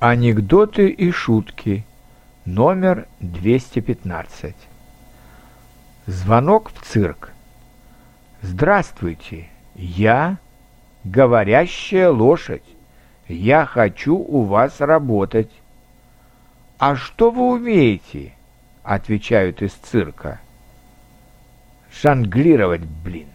Анекдоты и шутки. Номер 215. Звонок в цирк. Здравствуйте, я говорящая лошадь. Я хочу у вас работать. А что вы умеете? Отвечают из цирка. Шанглировать, блин.